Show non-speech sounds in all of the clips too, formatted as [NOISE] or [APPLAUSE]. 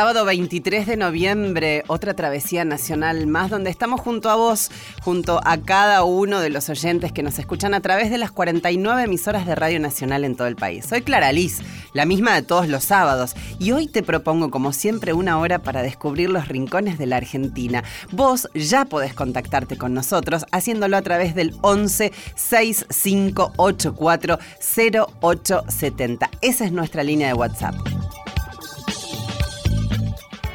Sábado 23 de noviembre, otra travesía nacional más, donde estamos junto a vos, junto a cada uno de los oyentes que nos escuchan a través de las 49 emisoras de Radio Nacional en todo el país. Soy Clara Liz, la misma de todos los sábados, y hoy te propongo, como siempre, una hora para descubrir los rincones de la Argentina. Vos ya podés contactarte con nosotros haciéndolo a través del 11 6584 0870. Esa es nuestra línea de WhatsApp.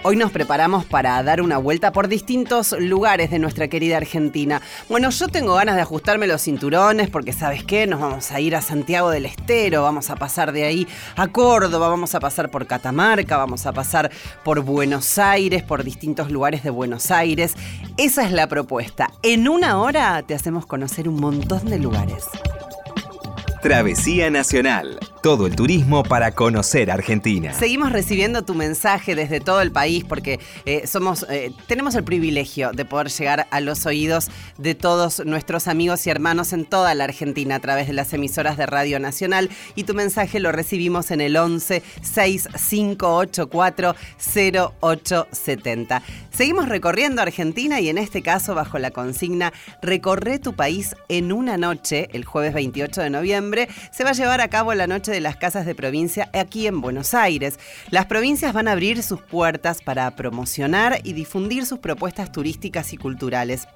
Hoy nos preparamos para dar una vuelta por distintos lugares de nuestra querida Argentina. Bueno, yo tengo ganas de ajustarme los cinturones porque sabes qué, nos vamos a ir a Santiago del Estero, vamos a pasar de ahí a Córdoba, vamos a pasar por Catamarca, vamos a pasar por Buenos Aires, por distintos lugares de Buenos Aires. Esa es la propuesta. En una hora te hacemos conocer un montón de lugares. Travesía Nacional. Todo el turismo para conocer Argentina. Seguimos recibiendo tu mensaje desde todo el país porque eh, somos, eh, tenemos el privilegio de poder llegar a los oídos de todos nuestros amigos y hermanos en toda la Argentina a través de las emisoras de Radio Nacional y tu mensaje lo recibimos en el 11 6584 0870. Seguimos recorriendo Argentina y en este caso bajo la consigna Recorre tu país en una noche, el jueves 28 de noviembre, se va a llevar a cabo la noche de las casas de provincia aquí en Buenos Aires. Las provincias van a abrir sus puertas para promocionar y difundir sus propuestas turísticas y culturales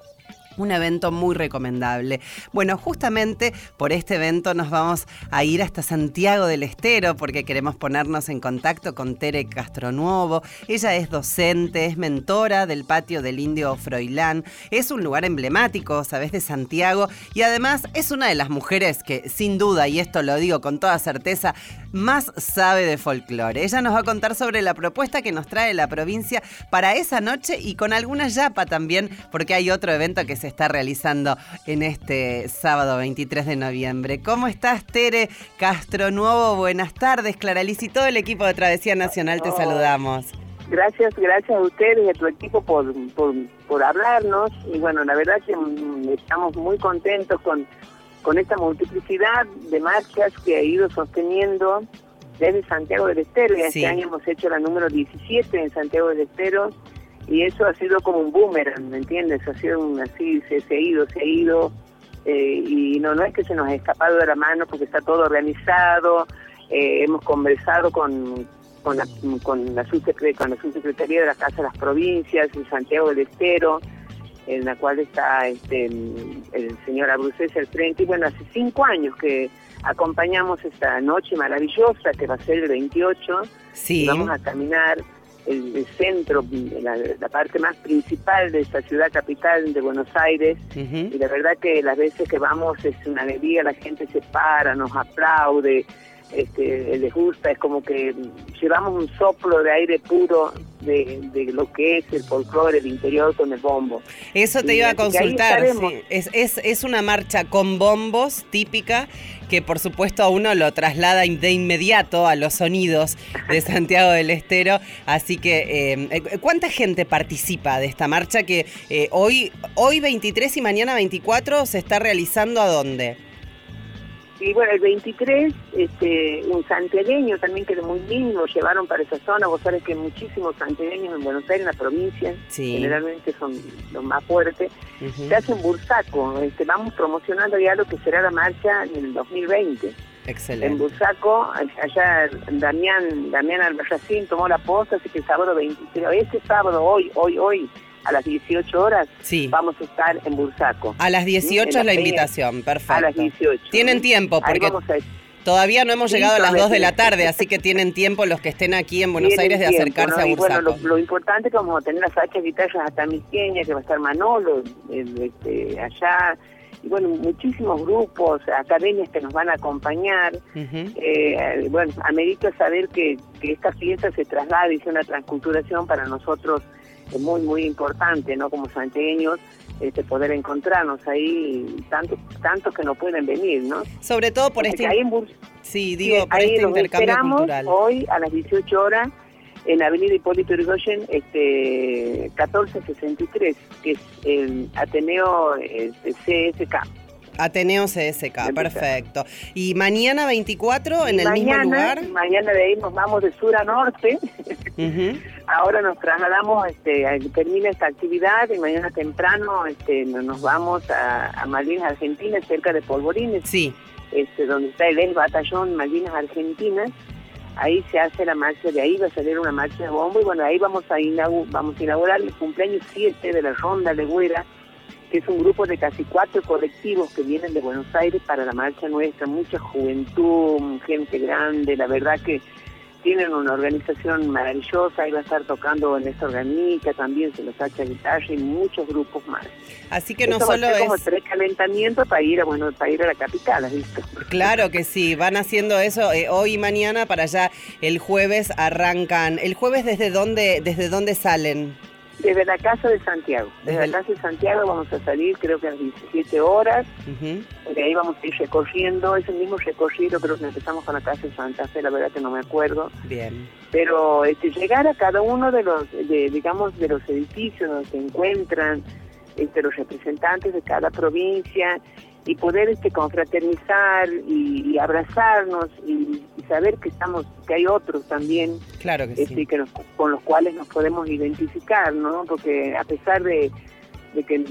un evento muy recomendable. Bueno, justamente por este evento nos vamos a ir hasta Santiago del Estero porque queremos ponernos en contacto con Tere Castronuovo. Ella es docente, es mentora del patio del Indio Froilán. Es un lugar emblemático, sabes, de Santiago y además es una de las mujeres que sin duda, y esto lo digo con toda certeza, más sabe de folclore. Ella nos va a contar sobre la propuesta que nos trae la provincia para esa noche y con alguna yapa también, porque hay otro evento que se está realizando en este sábado 23 de noviembre. ¿Cómo estás, Tere Castro Nuevo? Buenas tardes, Claraliz y todo el equipo de Travesía Nacional te saludamos. Gracias, gracias a ustedes y a tu equipo por, por, por hablarnos. Y bueno, la verdad que estamos muy contentos con, con esta multiplicidad de marchas que ha ido sosteniendo desde Santiago del Estero. Y este año hemos hecho la número 17 en Santiago del Estero y eso ha sido como un boomerang, ¿me entiendes? Ha sido un, así, se, ha ido, se ha ido, eh, y no, no es que se nos ha escapado de la mano porque está todo organizado, eh, hemos conversado con, con, la, con, la con la subsecretaría de la Casa de las Provincias en Santiago del Estero, en la cual está este, el señor Abrucés al frente, y bueno, hace cinco años que acompañamos esta noche maravillosa que va a ser el 28, sí. vamos a caminar el, centro, la, parte más principal de esta ciudad capital de Buenos Aires. Y la verdad que las veces que vamos es una alegría, la gente se para, nos aplaude, este, les gusta, es como que llevamos un soplo de aire puro de, lo que es el folclore del interior con el bombo. Eso te iba a consultar, es, es, es una marcha con bombos típica que por supuesto a uno lo traslada de inmediato a los sonidos de [LAUGHS] Santiago del Estero. Así que, eh, eh, ¿cuánta gente participa de esta marcha que eh, hoy, hoy 23 y mañana 24 se está realizando a dónde? Y bueno, el 23, este, un santiagueño también que muy lindo, llevaron para esa zona. Vos sabés que muchísimos santiagueños en Buenos Aires, en la provincia, generalmente son los más fuertes, se hace en Bursaco. Este, vamos promocionando ya lo que será la marcha en el 2020. Excelente. En Bursaco, allá Damián, Damián Albarracín tomó la posta, así que el sábado 23, este sábado, hoy, hoy, hoy, a las 18 horas vamos a estar en Bursaco. A las 18 es la, invitación, perfecto. A las 18. Tienen tiempo porque todavía no hemos llegado a las 2 de la tarde, así que tienen tiempo los que estén aquí en Buenos Aires de acercarse a Bursaco. bueno, lo, importante es que vamos a tener las hachas guitarras hasta Misqueña, que va a estar Manolo este, allá y bueno, muchísimos grupos, academias que nos van a acompañar. eh, bueno, amerita saber que, que esta fiesta se traslada y sea una transculturación para nosotros es muy, muy importante, ¿no? Como santiagueños, este, poder encontrarnos ahí, tantos tantos que no pueden venir, ¿no? Sobre todo por este... sí, digo, por ahí este intercambio cultural. hoy a las 18 horas en Avenida Hipólito Yrigoyen, este, 1463, que es el Ateneo este, CSK. Ateneo CSK, perfecto. ¿Y mañana 24 en el mismo lugar? Mañana de ahí nos vamos de sur a norte ahora nos trasladamos, este, termina esta actividad y mañana temprano este, nos vamos a, a Malvinas Argentinas, cerca de Polvorines. Sí. Este, donde está el batallón Malvinas Argentinas. Ahí se hace la marcha, de ahí va a salir una marcha de bombo y bueno, ahí vamos a, vamos a inaugurar el cumpleaños 7 de la Ronda Legüera, que es un grupo de casi cuatro colectivos que vienen de Buenos Aires para la marcha nuestra, mucha juventud, gente grande, la verdad que tienen una organización maravillosa, ahí va a estar tocando en esta Orgánica, también se los hacha guitarra y muchos grupos más. Así que no solo es como precalentamiento para ir a bueno, para ir a la capital, ¿has visto? [LAUGHS] Claro que sí, van haciendo eso eh, hoy y mañana para allá el jueves arrancan. ¿El jueves desde dónde desde dónde salen? Desde la Casa de Santiago. Desde la Casa de Santiago vamos a salir creo que a las 17 horas. De ahí vamos a ir recorriendo. Es el mismo recorrido, creo que empezamos con la Casa de Santa Fe, la verdad que no me acuerdo. Bien. Pero este, llegar a cada uno de los, digamos, de los edificios donde se encuentran este, los representantes de cada provincia y poder este confraternizar y, abrazarnos y, saber que estamos que hay otros también claro que, este, que con los cuales nos podemos identificar no porque a pesar de, que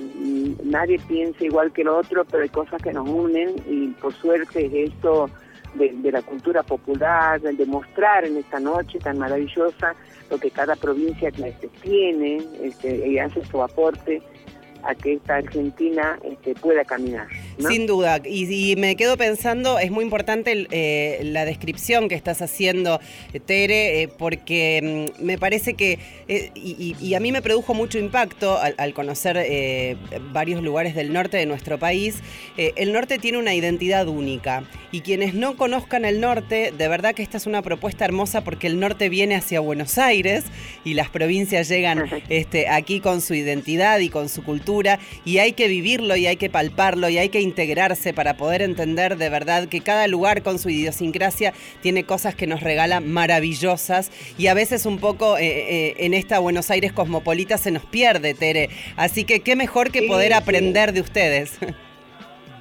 nadie piense igual que el otro pero hay cosas que nos unen y por suerte esto de, la cultura popular de demostrar en esta noche tan maravillosa lo que cada provincia tiene este, y hace su aporte a que esta Argentina este, pueda caminar. Sin duda, y, me quedo pensando, es muy importante eh, la descripción que estás haciendo, Tere, eh, porque mm, me parece que, eh, y, a mí me produjo mucho impacto al, conocer varios lugares del norte de nuestro país, el norte tiene una identidad única, y quienes no conozcan el norte, de verdad que esta es una propuesta hermosa porque el norte viene hacia Buenos Aires y las provincias llegan este, aquí con su identidad y con su cultura, y hay que vivirlo y hay que palparlo y hay que integrarse para poder entender de verdad que cada lugar con su idiosincrasia tiene cosas que nos regala maravillosas y a veces un poco eh, eh, en esta Buenos Aires cosmopolita se nos pierde, Tere. Así que qué mejor que poder aprender de ustedes.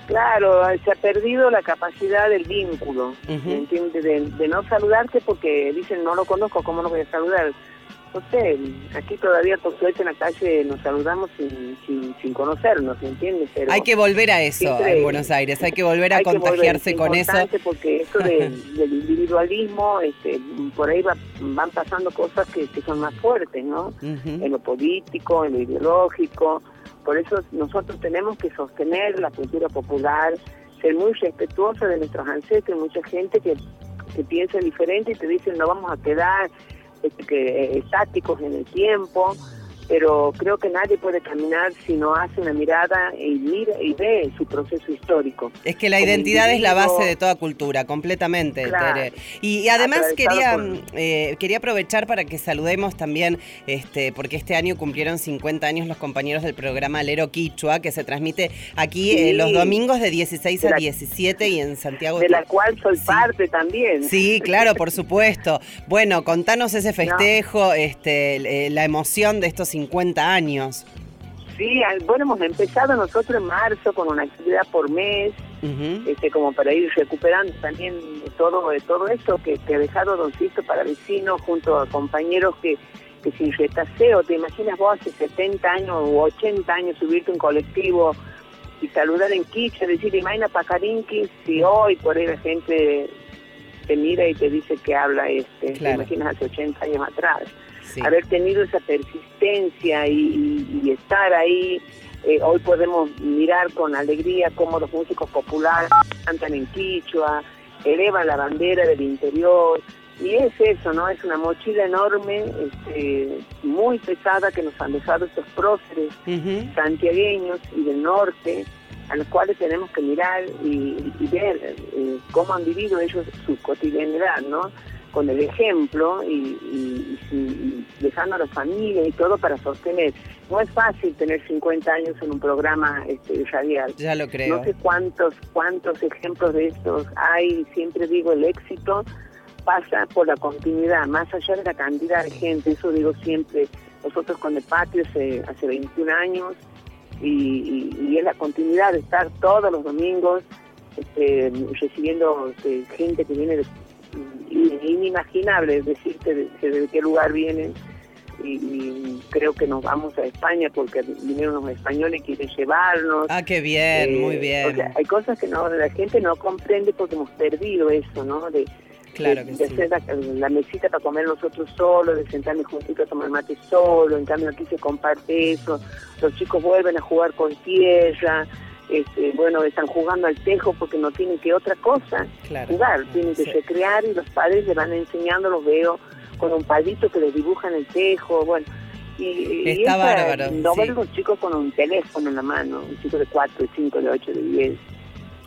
Claro, se ha perdido la capacidad del vínculo, de, de, no saludarte porque dicen no lo conozco, ¿cómo no voy a saludar? No sé, aquí todavía por suerte en la calle nos saludamos sin, sin, conocernos, ¿entiendes? Pero hay que volver a eso en Buenos Aires, hay que volver a contagiarse con eso. porque esto [LAUGHS] del individualismo, este, por ahí van pasando cosas que, son más fuertes, ¿no? En lo político, en lo ideológico. Por eso nosotros tenemos que sostener la cultura popular, ser muy respetuosos de nuestros ancestros, mucha gente que, que piensa diferente y te dicen no vamos a quedar que, estáticos en el tiempo, pero creo que nadie puede caminar si no hace una mirada y mira y ve su proceso histórico. Es que la identidad es la base de toda cultura, completamente, Y, además quería eh, quería aprovechar para que saludemos también, este, porque este año cumplieron 50 años los compañeros del programa Lero Quichua, que se transmite aquí eh, los domingos de 16 a 17 y en Santiago. De la cual soy parte también. Sí, claro, por supuesto. Bueno, contanos ese [LAUGHS] festejo, este, la emoción de estos 50 años. Sí, bueno, hemos empezado nosotros en marzo con una actividad por mes, este, como para ir recuperando también todo todo esto que, que ha dejado Don Sisto para vecinos, junto a compañeros que, que sin retaseo, te imaginas vos hace 70 años o 80 años subirte un colectivo y saludar en Quiche, decir, imagina Pacarinqui, si hoy por ahí la gente te mira y te dice que habla este, te imaginas hace 80 años atrás haber tenido esa persistencia y, estar ahí. Eh, hoy podemos mirar con alegría cómo los músicos populares cantan en Quichua, elevan la bandera del interior. Y es eso, ¿no? Es una mochila enorme, este, muy pesada que nos han dejado estos próceres santiagueños y del norte, a los cuales tenemos que mirar y, ver eh, cómo han vivido ellos su cotidianidad, ¿no? Con el ejemplo y, dejando a la familia y todo para sostener. No es fácil tener 50 años en un programa este, radial. Ya lo creo. No sé cuántos, cuántos ejemplos de estos hay. Siempre digo, el éxito pasa por la continuidad, más allá de la cantidad de gente. Eso digo siempre. Nosotros con el patio hace, hace 21 años y, es la continuidad de estar todos los domingos este, recibiendo este, gente que viene de inimaginable decirte de, qué lugar vienen y, creo que nos vamos a España porque vinieron los españoles y quieren llevarnos. Ah, qué bien, muy bien. O sea, hay cosas que no la gente no comprende porque hemos perdido eso, ¿no? De, Claro que de hacer la, mesita para comer nosotros solos, de sentarme juntito a tomar mate solo, en cambio aquí se comparte eso, los chicos vuelven a jugar con tierra, este, bueno, están jugando al tejo porque no tienen que otra cosa jugar, tienen que recrear y los padres le van enseñando, los veo con un palito que les dibujan el tejo, bueno. Y, Está bárbaro. No ver los chicos con un teléfono en la mano, un chico de 4, de 5, de 8, de 10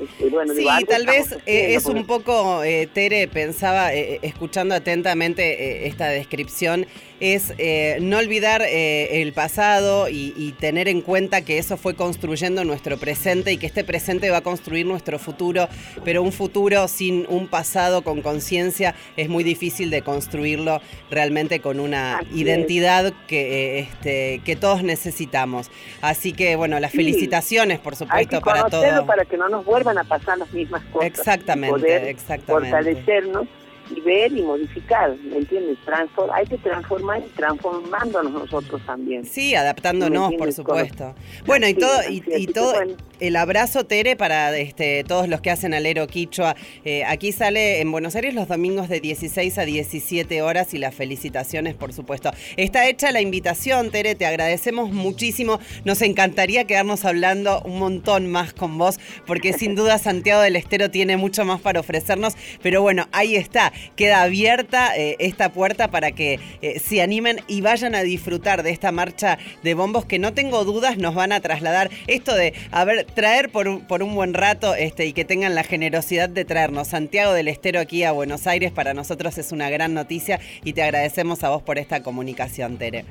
este, sí, tal vez eh, es un poco, eh, Tere, pensaba, eh, escuchando atentamente esta descripción, es no olvidar el pasado y, tener en cuenta que eso fue construyendo nuestro presente y que este presente va a construir nuestro futuro, pero un futuro sin un pasado con conciencia es muy difícil de construirlo realmente con una identidad que, este, que todos necesitamos. Así que, bueno, las felicitaciones, por supuesto, para todos. Para que no nos vuelvan a pasar las mismas cosas. Exactamente, poder exactamente. Fortalecernos y ver y modificar, ¿me entiendes? hay que transformar y transformándonos nosotros también. Sí, adaptándonos, por supuesto. Bueno, y todo, y, todo el abrazo, Tere, para este, todos los que hacen alero quichua. Eh, aquí sale en Buenos Aires los domingos de 16 a 17 horas y las felicitaciones, por supuesto. Está hecha la invitación, Tere, te agradecemos muchísimo. Nos encantaría quedarnos hablando un montón más con vos, porque sin duda Santiago del Estero tiene mucho más para ofrecernos, pero bueno, ahí está queda abierta eh, esta puerta para que eh, se animen y vayan a disfrutar de esta marcha de bombos que no tengo dudas nos van a trasladar. Esto de, a ver, traer por un, por un buen rato este, y que tengan la generosidad de traernos Santiago del Estero aquí a Buenos Aires, para nosotros es una gran noticia y te agradecemos a vos por esta comunicación, Tere.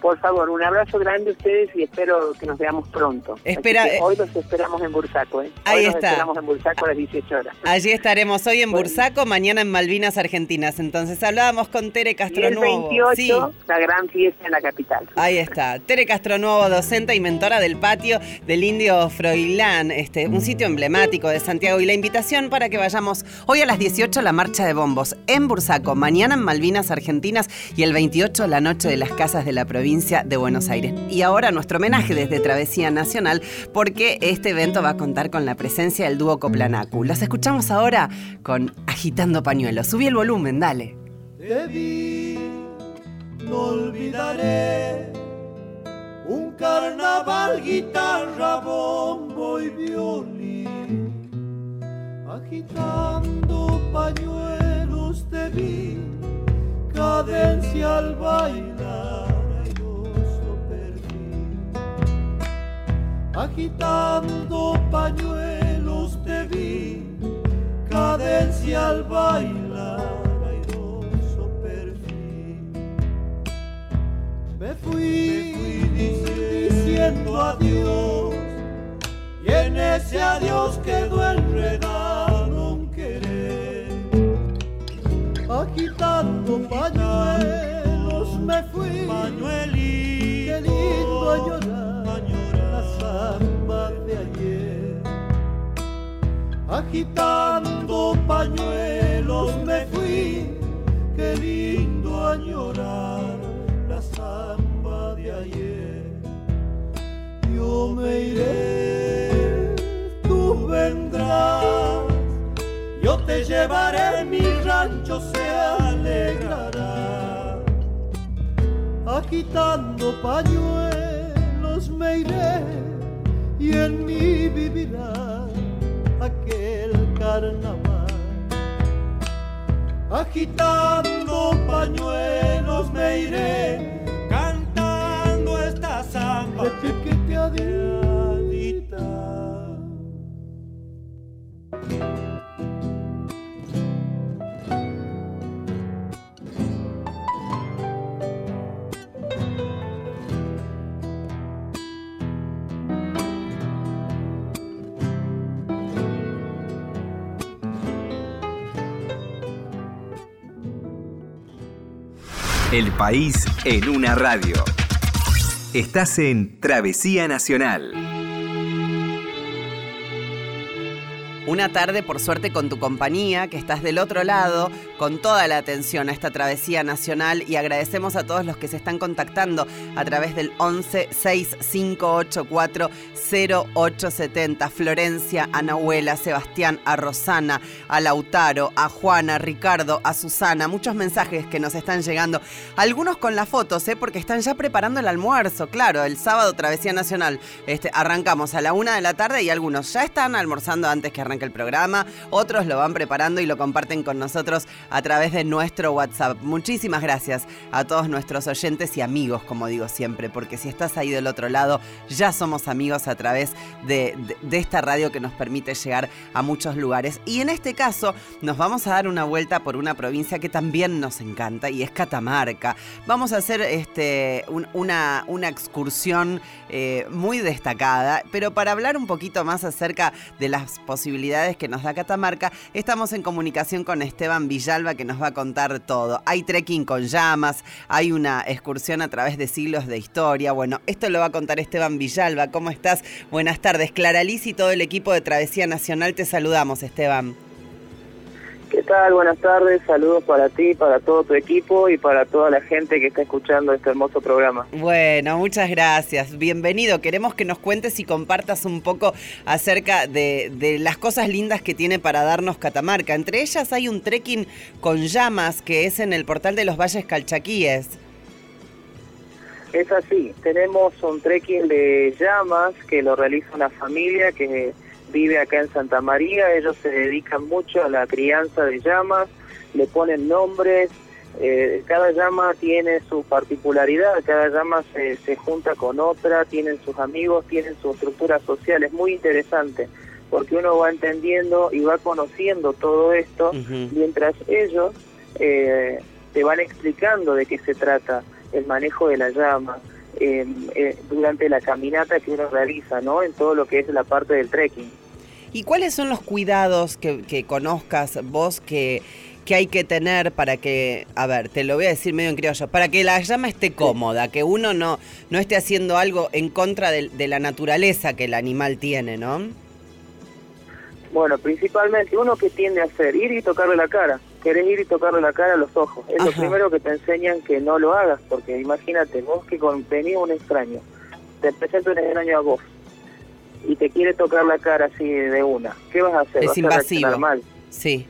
Por favor, un abrazo grande a ustedes y espero que nos veamos pronto. Espera, eh, hoy los esperamos en Bursaco. ¿eh? Ahí hoy está. Nos esperamos en Bursaco a las 18 horas. Allí estaremos hoy en Bursaco, mañana en Malvinas Argentinas. Entonces hablábamos con Tere Castronuevo. Y el 28, la gran fiesta en la capital. Ahí está. Tere Castronuevo, docente y mentora del patio del Indio Froilán, este, un sitio emblemático de Santiago. Y la invitación para que vayamos hoy a las 18 la marcha de bombos en Bursaco, mañana en Malvinas Argentinas y el 28 la noche de las casas de la provincia de Buenos Aires. Y ahora nuestro homenaje desde Travesía Nacional, porque este evento va a contar con la presencia del dúo Coplanacu. Los escuchamos ahora con Agitando Pañuelos. Subí el volumen, dale. no olvidaré un carnaval, guitarra, bombo y violín, agitando pañuelos te vi, cadencia al bailar agitando pañuelos te vi, cadencia al bailar, airoso perfil. Me fui, diciendo adiós, y en ese adiós quedó enredado un querer. Agitando pañuelos me fui, pañuelito, qué lindo Agitando pañuelos me fui, qué lindo añorar la samba de ayer. Yo me iré, tú vendrás, yo te llevaré, mi rancho se alegrará. Agitando pañuelos me iré y en mí vivirá aquel carnaval. Agitando pañuelos me iré, cantando esta samba El país en una radio. Estás en Travesía Nacional. Una tarde por suerte con tu compañía, que estás del otro lado, con toda la atención a esta travesía nacional y agradecemos a todos los que se están contactando a través del 11 6584 0870. Florencia, a Nahuela, Sebastián, a Rosana, a Lautaro, a Juana, a Ricardo, a Susana. Muchos mensajes que nos están llegando. Algunos con las fotos, ¿eh? porque están ya preparando el almuerzo. Claro, el sábado Travesía Nacional. Este, arrancamos a la una de la tarde y algunos ya están almorzando antes que el programa. Otros lo van preparando y lo comparten con nosotros a través de nuestro WhatsApp. Muchísimas gracias a todos nuestros oyentes y amigos, como digo siempre, porque si estás ahí del otro lado, ya somos amigos a través de, esta radio que nos permite llegar a muchos lugares. Y en este caso nos vamos a dar una vuelta por una provincia que también nos encanta y es Catamarca. Vamos a hacer este, una, una excursión eh, muy destacada, pero para hablar un poquito más acerca de las posibilidades que nos da Catamarca, estamos en comunicación con Esteban Villalba que nos va a contar todo. Hay trekking con llamas, hay una excursión a través de siglos de historia. Bueno, esto lo va a contar Esteban Villalba. ¿Cómo estás? Buenas tardes. Clara Liz y todo el equipo de Travesía Nacional te saludamos, Esteban. ¿Qué tal? Buenas tardes, saludos para ti, para todo tu equipo y para toda la gente que está escuchando este hermoso programa. Bueno, muchas gracias. Bienvenido. Queremos que nos cuentes y compartas un poco acerca de, de las cosas lindas que tiene para darnos Catamarca. Entre ellas hay un trekking con llamas que es en el portal de los Valles Calchaquíes. Es así, tenemos un trekking de llamas que lo realiza una familia que vive acá en Santa María, ellos se dedican mucho a la crianza de llamas, le ponen nombres, eh, cada llama tiene su particularidad, cada llama se, se junta con otra, tienen sus amigos, tienen su estructura social, es muy interesante porque uno va entendiendo y va conociendo todo esto mientras ellos eh, te van explicando de qué se trata el manejo de la llama, eh, durante la caminata que uno realiza, ¿no? En todo lo que es la parte del trekking. ¿Y cuáles son los cuidados que, conozcas vos que, que hay que tener para que, a ver, te lo voy a decir medio en criollo, para que la llama esté cómoda, que uno no, no esté haciendo algo en contra de, la naturaleza que el animal tiene, ¿no? Bueno, principalmente uno que tiende a hacer, ir y tocarle la cara. Querés ir y tocarle la cara a los ojos. Es lo primero que te enseñan que no lo hagas, porque imagínate, vos que con, un extraño, te presenta un extraño a vos, y te quiere tocar la cara así de una, ¿qué vas a hacer? Es vas invasivo. A mal. Sí.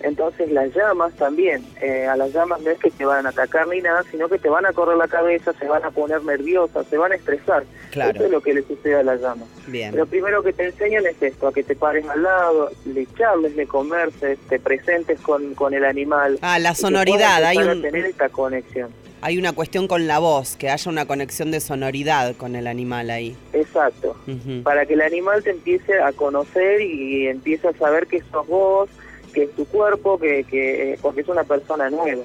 Entonces las llamas también, eh, a las llamas no es que te van a atacar ni nada, sino que te van a correr la cabeza, se van a poner nerviosas, se van a estresar. Claro. Eso es lo que le sucede a las llamas. Bien. Lo primero que te enseñan es esto, a que te pares al lado, le echarles de comerse, te presentes con, con el animal. Ah, la sonoridad, hay un... tener esta conexión hay una cuestión con la voz, que haya una conexión de sonoridad con el animal ahí. Exacto, para que el animal te empiece a conocer y empiece a saber que sos vos, que es tu cuerpo, que, que porque es una persona nueva.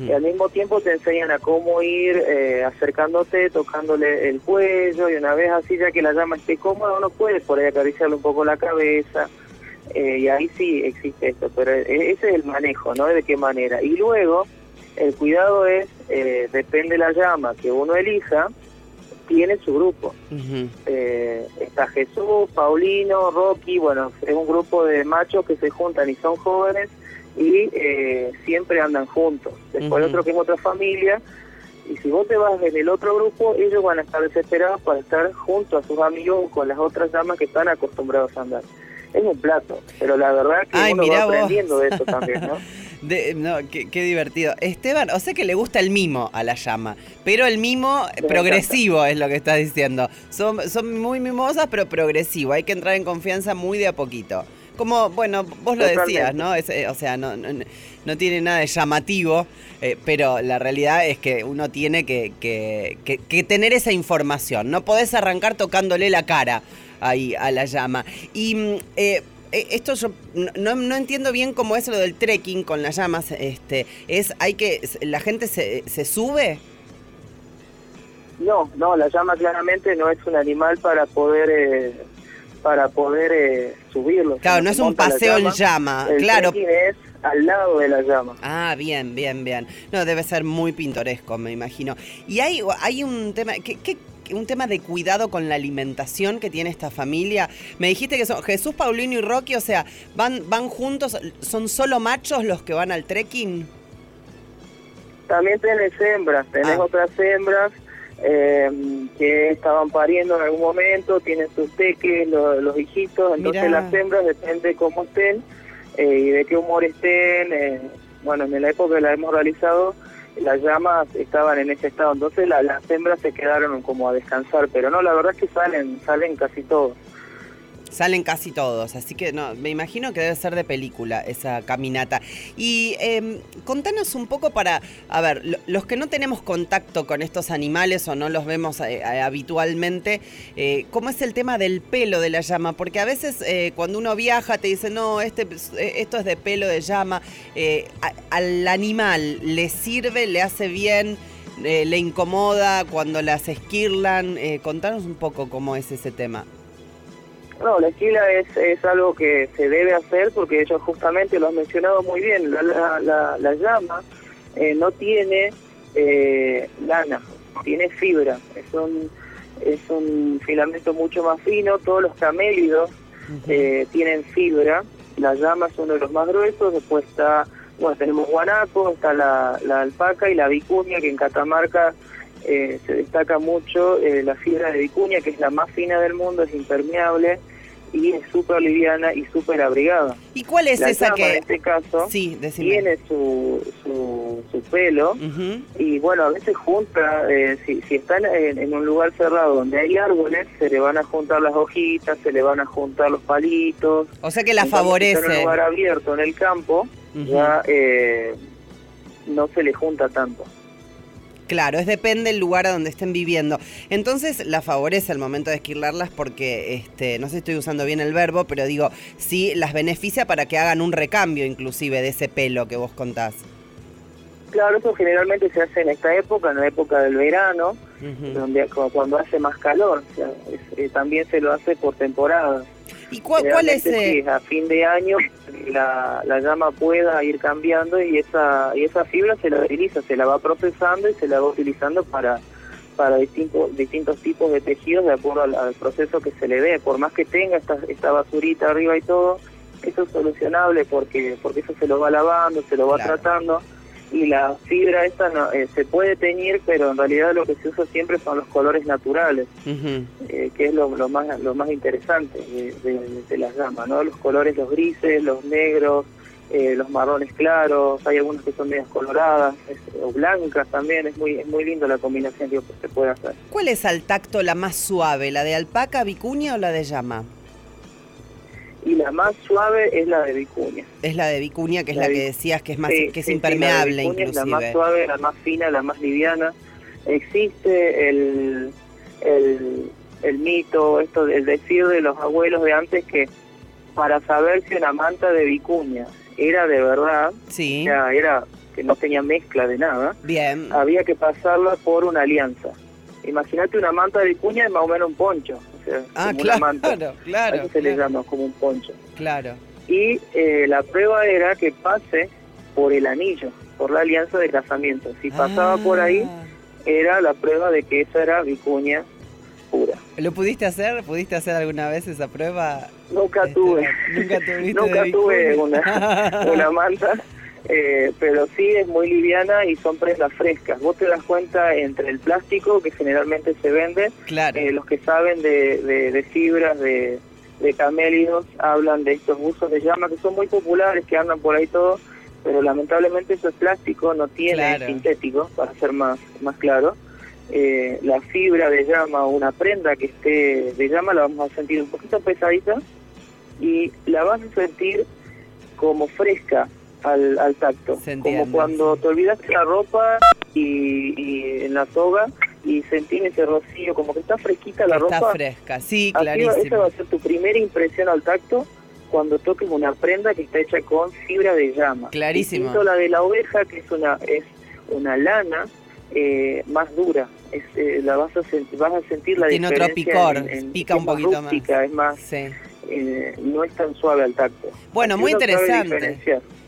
Y al mismo tiempo te enseñan a cómo ir eh, acercándote, tocándole el cuello y una vez así ya que la llama esté cómoda, uno puede por ahí acariciarle un poco la cabeza. Eh, y ahí sí existe esto, pero e-, ese es el manejo, ¿no? De qué manera. Y luego el cuidado es, eh, depende de la llama que uno elija, tiene su grupo. eh, está Jesús, Paulino, Rocky, bueno, es un grupo de machos que se juntan y son jóvenes y eh, siempre andan juntos. Después otro que es otra familia, y si vos te vas en el otro grupo, ellos van a estar desesperados para estar junto a sus amigos con las otras llamas que están acostumbrados a andar. Es un plato, pero la verdad que uno va aprendiendo de eso también, ¿no? [LAUGHS] no, qué, divertido. Esteban, o sea que le gusta el mimo a la llama, pero el mimo progresivo es lo que estás diciendo. Son, son muy mimosas, pero progresivo. Hay que entrar en confianza muy de a poquito. Como, bueno, vos lo decías, ¿no? Eh, o sea, no, no, tiene nada de llamativo, eh, pero la realidad es que uno tiene que, que, que, tener esa información. No podés arrancar tocándole la cara ahí a la llama. Y mm, eh, esto yo no, no, entiendo bien cómo es lo del trekking con las llamas. Este, es, hay que, la gente se, se sube. No, no, la llama claramente no es un animal para poder eh, para poder eh, subirlo. Claro, no es un paseo en llama. El claro. es al lado de la llama. Ah, bien, bien, bien. No, debe ser muy pintoresco, me imagino. Y hay, hay un tema, ¿qué, qué un tema de cuidado con la alimentación que tiene esta familia. Me dijiste que son Jesús, Paulino y Rocky, o sea, van, van juntos, son solo machos los que van al trekking. También tenés hembras, tenés Ah. otras hembras eh, que estaban pariendo en algún momento, tienen sus teques, lo- los hijitos, entonces Mirá. las hembras depende de cómo estén eh, y de qué humor estén. eh, bueno, en la época que la hemos realizado, las llamas estaban en ese estado, entonces la- las hembras se quedaron como a descansar, pero no, la verdad es que salen, salen casi todos. Salen casi todos, así que no, me imagino que debe ser de película esa caminata. Y eh, contanos un poco para, a ver, lo- los que no tenemos contacto con estos animales o no los vemos eh, eh, habitualmente, eh, ¿cómo es el tema del pelo de la llama? Porque a veces cuando uno viaja te dicen, no, este, esto es de pelo de llama. Al animal le sirve, le hace bien, le incomoda cuando las esquirlan. Contanos un poco cómo es ese tema. No, la esquila es, es algo que se debe hacer porque ellos justamente lo han mencionado muy bien. La, la, la- la llama eh, no tiene eh, lana, tiene fibra. Es un, es un filamento mucho más fino. Todos los camélidos eh, tienen fibra. La llama es uno de los más gruesos. Después está, bueno, tenemos guanaco, está la, la alpaca y la vicuña, que en Catamarca eh, se destaca mucho eh, la fibra de vicuña, que es la más fina del mundo, es impermeable y es súper liviana y súper abrigada. ¿Y cuál es la esa llama, que...? en este caso, Sí, tiene su, su, su pelo y bueno, a veces junta, eh, si, si están en, en un lugar cerrado donde hay árboles, se le van a juntar las hojitas, se le van a juntar los palitos. O sea que la si está En favorece. un lugar abierto en el campo, Ujú. ya eh, no se le junta tanto. Claro, es depende del lugar a donde estén viviendo. Entonces la favorece al momento de esquirlarlas porque, este, no sé si estoy usando bien el verbo, pero digo, sí las beneficia para que hagan un recambio inclusive de ese pelo que vos contás. Claro, eso generalmente se hace en esta época, en la época del verano, donde cuando hace más calor. O sea, es- eh, también se lo hace por temporada. ¿Y cuál, cuál es...? Eh, a fin de año la, la llama pueda ir cambiando y esa y esa fibra se la utiliza, se la va procesando y se la va utilizando para para distintos distintos tipos de tejidos de acuerdo al, al proceso que se le dé. Por más que tenga esta, esta basurita arriba y todo, eso es solucionable porque porque eso se lo va lavando, se lo va Claro. tratando y la fibra esta no, eh, se puede teñir, pero en realidad lo que se usa siempre son los colores naturales eh, que es lo, lo más lo más interesante de, de- de las llamas, ¿no? Los colores, los grises, los negros, eh, los marrones claros, hay algunos que son medias coloradas es- o blancas también, es muy es muy lindo la combinación que se puede hacer. ¿Cuál es al tacto la más suave, la de alpaca, vicuña o la de llama? Y la más suave es la de vicuña. Es la de vicuña, que es La que decías que es más Sí, que es sí, sí, impermeable la vicuña Es la más inclusive. suave, la más fina, la más liviana. Existe el, el, el mito, esto el decir de los abuelos de antes que para saber si una manta de vicuña era de verdad, Sí. era que no tenía mezcla de nada, Bien. había que pasarla por una alianza. Imagínate una manta de vicuña es más o menos un poncho, sea, Ah, como claro, una manta. claro, se le llama como un poncho. claro. Y eh, la prueba era que pase por el anillo, por la alianza de casamiento. Si pasaba por ahí, Ah. era la prueba de que esa era vicuña pura. ¿Lo pudiste hacer? ¿Pudiste hacer alguna vez esa prueba? Nunca Esteban? tuve, Nunca [LAUGHS] nunca tuve una manta, [LAUGHS] eh, pero sí es muy liviana y son prendas frescas. Vos te das cuenta entre el plástico que generalmente se vende, Claro. eh, los que saben de, de- de fibras, de, de camélidos, hablan de estos buzos de llama que son muy populares, que andan por ahí todo, pero lamentablemente eso es plástico, no tiene Claro. sintético, para ser más, más claro. Eh, la fibra de llama o una prenda que esté de llama la vamos a sentir un poquito pesadita y la vas a sentir como fresca al, al tacto, como cuando te olvidaste la ropa y, y en la soga y sentís ese rocío, como que está fresquita la Está ropa. fresca, sí, va- esa clarísimo. va a ser tu primera impresión al tacto cuando toques una prenda que está hecha con fibra de llama. Clarísimo. Distinto la de la oveja, que es una es una lana eh, más dura. Es, eh, la vas a sentir, vas a sentir la Tiene otro diferencia picor, en- en- pica un poquito más. rústica, Es más, Sí. eh, no es tan suave al tacto. Bueno, Así muy interesante.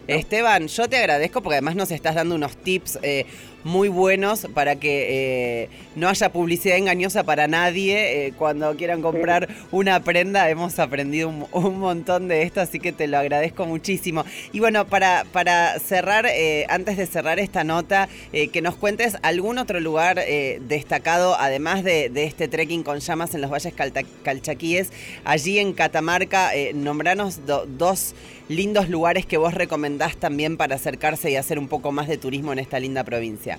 Esteban, yo te agradezco porque además nos estás dando unos tips eh, muy buenos para que eh, no haya publicidad engañosa para nadie. Eh, cuando quieran comprar una prenda, hemos aprendido un, montón de esto, así que te lo agradezco muchísimo. Y bueno, para, para cerrar, antes de cerrar esta nota, que nos cuentes algún otro lugar destacado, además de, este trekking con llamas en los valles calchaquíes, allí en Catamarca, nombranos dos lindos lugares que vos recomendás también para acercarse y hacer un poco más de turismo en esta linda provincia.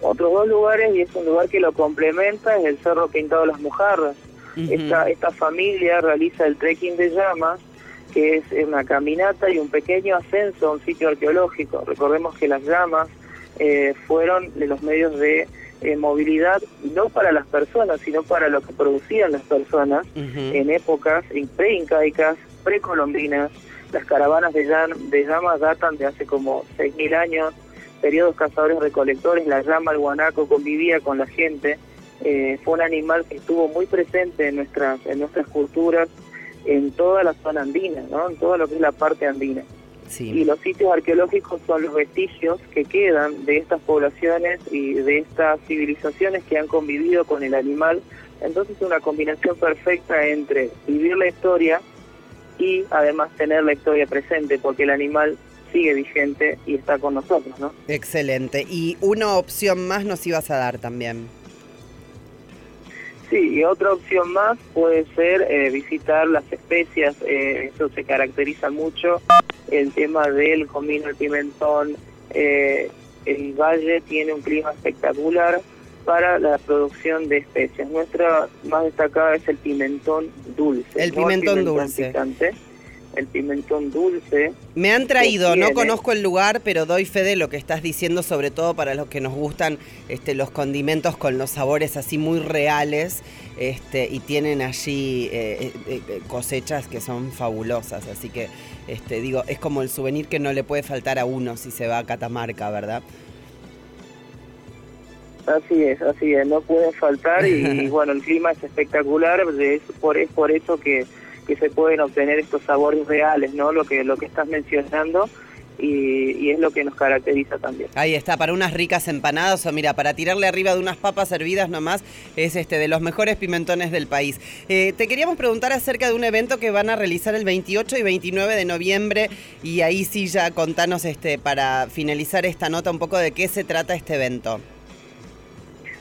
Otros dos lugares, y es un lugar que lo complementa, es el Cerro Pintado de las Mujarras. esta, esta familia realiza el trekking de llamas, que es una caminata y un pequeño ascenso a un sitio arqueológico. Recordemos que las llamas eh, fueron de los medios de eh, movilidad no para las personas, sino para lo que producían las personas en épocas preincaicas, precolombinas. Las caravanas de, de llamas datan de hace como 6.000 años, periodos cazadores-recolectores, la llama, el guanaco convivía con la gente. Eh, fue un animal que estuvo muy presente en nuestras, en nuestras culturas, en toda la zona andina, ¿no? en toda lo que es la parte andina. Y los sitios arqueológicos son los vestigios que quedan de estas poblaciones y de estas civilizaciones que han convivido con el animal. Entonces es una combinación perfecta entre vivir la historia y además tener la historia presente, porque el animal sigue vigente y está con nosotros, ¿no? Excelente. Y una opción más nos ibas a dar también. Sí, y otra opción más puede ser eh, visitar las especias, eh, eso se caracteriza mucho, el tema del comino, el pimentón, eh, el valle tiene un clima espectacular, para la producción de especies. Nuestra más destacada es el pimentón dulce. El pimentón, dulce. El pimentón dulce. Me han traído, no conozco el lugar, pero doy fe de lo que estás diciendo, sobre todo para los que nos gustan este, los condimentos con los sabores así muy reales. Este, y tienen allí eh, eh, eh, cosechas que son fabulosas, así que este, digo, es como el souvenir que no le puede faltar a uno si se va a Catamarca, ¿verdad? Así es, así es, no puede faltar y, [LAUGHS] bueno, el clima es espectacular, es por, es por eso que, que se pueden obtener estos sabores reales, ¿no? Lo que, lo que estás mencionando. Y, es lo que nos caracteriza también. Ahí está, para unas ricas empanadas o mira, para tirarle arriba de unas papas hervidas nomás, es este de los mejores pimentones del país. Eh, te queríamos preguntar acerca de un evento que van a realizar el 28 y 29 de noviembre y ahí sí ya contanos este para finalizar esta nota un poco de qué se trata este evento.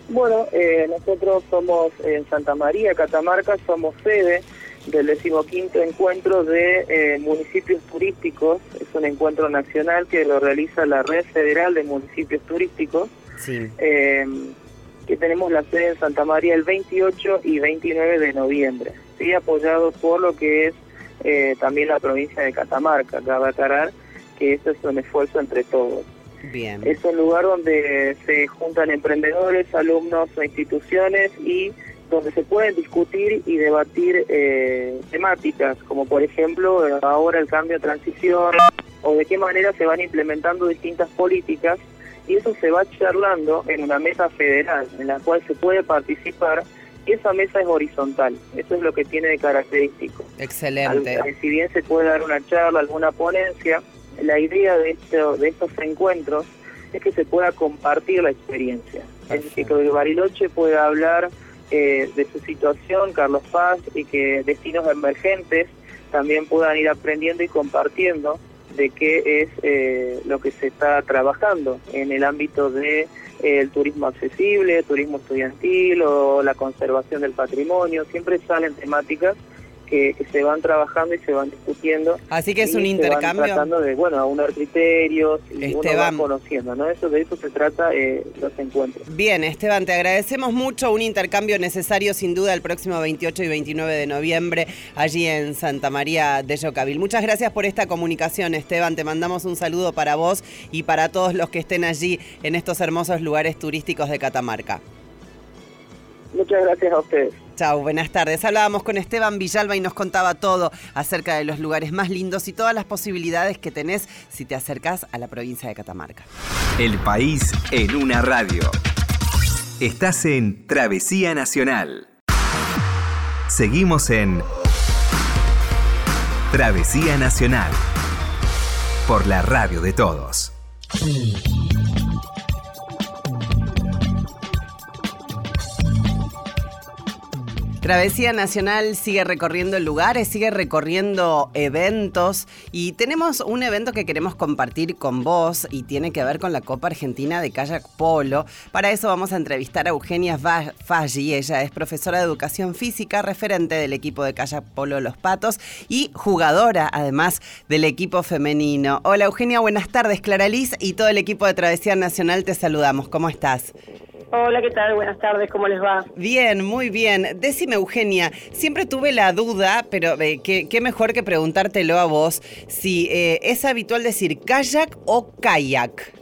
Bueno, eh, nosotros somos en Santa María, Catamarca, somos sede del decimoquinto encuentro de eh, municipios turísticos. Es un encuentro nacional que lo realiza la Red Federal de Municipios Turísticos. Em, que tenemos la sede en Santa María el 28 y 29 de noviembre. Sí, apoyado por lo que es eh, también la provincia de Catamarca. Cabe aclarar que esto es un esfuerzo entre todos. Es un lugar donde se juntan emprendedores, alumnos o instituciones y donde se pueden discutir y debatir eh, temáticas, como por ejemplo ahora el cambio de transición o de qué manera se van implementando distintas políticas y eso se va charlando en una mesa federal en la cual se puede participar y esa mesa es horizontal, eso es lo que tiene de característico. Excelente. si bien se puede dar una charla, alguna ponencia, la idea de, esto, de estos encuentros es que se pueda compartir la experiencia. Es decir, que el Bariloche pueda hablar eh, de su situación, Carlos Paz, y que destinos emergentes también puedan ir aprendiendo y compartiendo de qué es eh, lo que se está trabajando en el ámbito de eh, el turismo accesible, turismo estudiantil o la conservación del patrimonio. Siempre salen temáticas que, se van trabajando y se van discutiendo. Así que es un intercambio. Van tratando de, bueno, aunar criterios y uno va conociendo, ¿no? Eso, de eso se trata eh, los encuentros. Bien, Esteban, te agradecemos mucho. Un intercambio necesario, sin duda, el próximo 28 y 29 de noviembre, allí en Santa María de Yocavil. Muchas gracias por esta comunicación, Esteban. Te mandamos un saludo para vos y para todos los que estén allí en estos hermosos lugares turísticos de Catamarca. Muchas gracias a ustedes. Chau, buenas tardes. Hablábamos con Esteban Villalba y nos contaba todo acerca de los lugares más lindos y todas las posibilidades que tenés si te acercás a la provincia de Catamarca. El país en una radio. Estás en Travesía Nacional. Seguimos en Travesía Nacional por la radio de todos. Travesía Nacional sigue recorriendo lugares, sigue recorriendo eventos y tenemos un evento que queremos compartir con vos y tiene que ver con la Copa Argentina de Kayak Polo. Para eso vamos a entrevistar a Eugenia Faggi, ella es profesora de educación física, referente del equipo de Kayak Polo Los Patos y jugadora además del equipo femenino. Hola Eugenia, buenas tardes. Clara Liz y todo el equipo de Travesía Nacional te saludamos. ¿Cómo estás? Hola, ¿qué tal? Buenas tardes, ¿cómo les va? Bien, muy bien. Decime, Eugenia, siempre tuve la duda, pero eh, qué, mejor que preguntártelo a vos, si eh, es habitual decir kayak o kayak.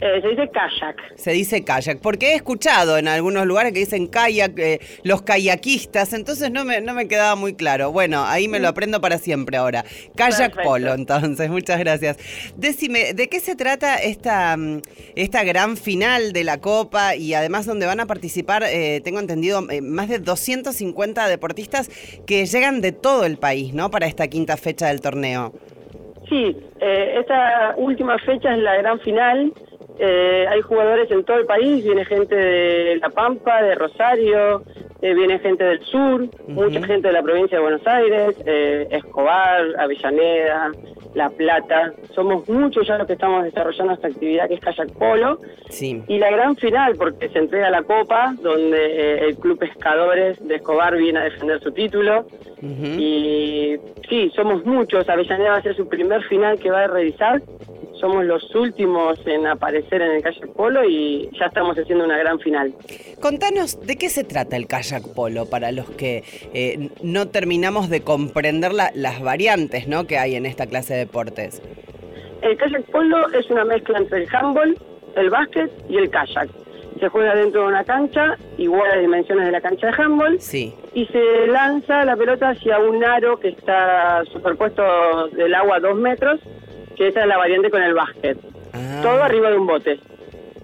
Eh, se dice kayak. Se dice kayak, porque he escuchado en algunos lugares que dicen kayak, eh, los kayakistas, entonces no me, no me quedaba muy claro. Bueno, ahí me lo aprendo para siempre ahora. Kayak polo, entonces, muchas gracias. Decime, ¿de qué se trata esta, mm, esta gran final de la Copa y además donde van a participar, eh, tengo entendido, más de 250 deportistas que llegan de todo el país, ¿no? Para esta quinta fecha del torneo. Sí, esta última fecha es la gran final eh, hay jugadores en todo el país, viene gente de La Pampa, de Rosario, eh, viene gente del sur, mucha gente de la provincia de Buenos Aires, eh, Escobar, Avellaneda, La Plata. Somos muchos ya los que estamos desarrollando esta actividad que es Kayak Polo. Sí. Y la gran final, porque se entrega la Copa, donde el Club Pescadores de Escobar viene a defender su título. Y sí, somos muchos. Avellaneda va a ser su primer final que va a realizar somos los últimos en aparecer en el kayak polo y ya estamos haciendo una gran final. Contanos de qué se trata el kayak polo para los que eh, no terminamos de comprender las variantes ¿no? que hay en esta clase de deportes. El kayak polo es una mezcla entre el handball, el básquet y el kayak. Se juega dentro de una cancha, igual a dimensiones de la cancha de handball, sí. y se lanza la pelota hacia un aro que está superpuesto del agua a dos metros que esa es la variante con el básquet. Ah. Todo arriba de un bote.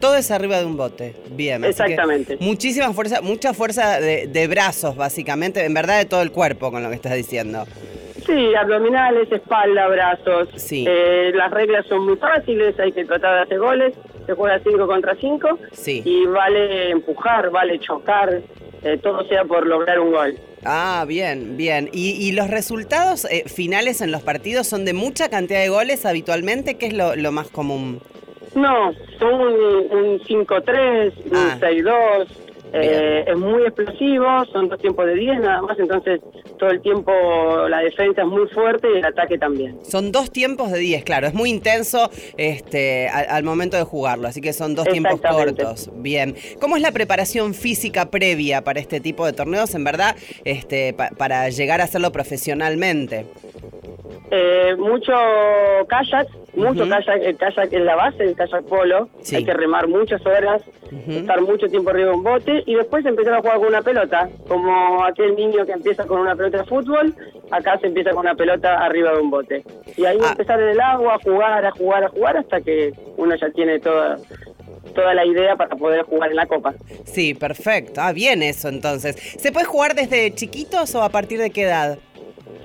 Todo es arriba de un bote. Bien. Exactamente. Muchísima fuerza, mucha fuerza de, brazos, básicamente, en verdad de todo el cuerpo, con lo que estás diciendo. Sí, abdominales, espalda, brazos. Sí. Eh, las reglas son muy fáciles, hay que tratar de hacer goles. Se juega 5 contra 5. Sí. Y vale empujar, vale chocar, eh, todo sea por lograr un gol. Ah, bien, bien. ¿Y, los resultados eh, finales en los partidos son de mucha cantidad de goles habitualmente? ¿Qué es lo, más común? No, son un, 5-3, un 6-2. Eh, es muy explosivo, son dos tiempos de 10 nada más, entonces todo el tiempo la defensa es muy fuerte y el ataque también. Son dos tiempos de 10, claro, es muy intenso este, al, momento de jugarlo, así que son dos tiempos cortos. Bien. ¿Cómo es la preparación física previa para este tipo de torneos, en verdad, este, para llegar a hacerlo profesionalmente? Eh, mucho kayak, mucho kayak, el kayak en la base, el kayak polo, hay que remar muchas horas, estar mucho tiempo arriba de un bote y después empezar a jugar con una pelota, como aquel niño que empieza con una pelota de fútbol, acá se empieza con una pelota arriba de un bote. Y ahí ah. empezar en el agua, a jugar, a jugar, a jugar hasta que uno ya tiene toda toda la idea para poder jugar en la Copa. Sí, perfecto. Ah, bien eso entonces. ¿Se puede jugar desde chiquitos o a partir de qué edad?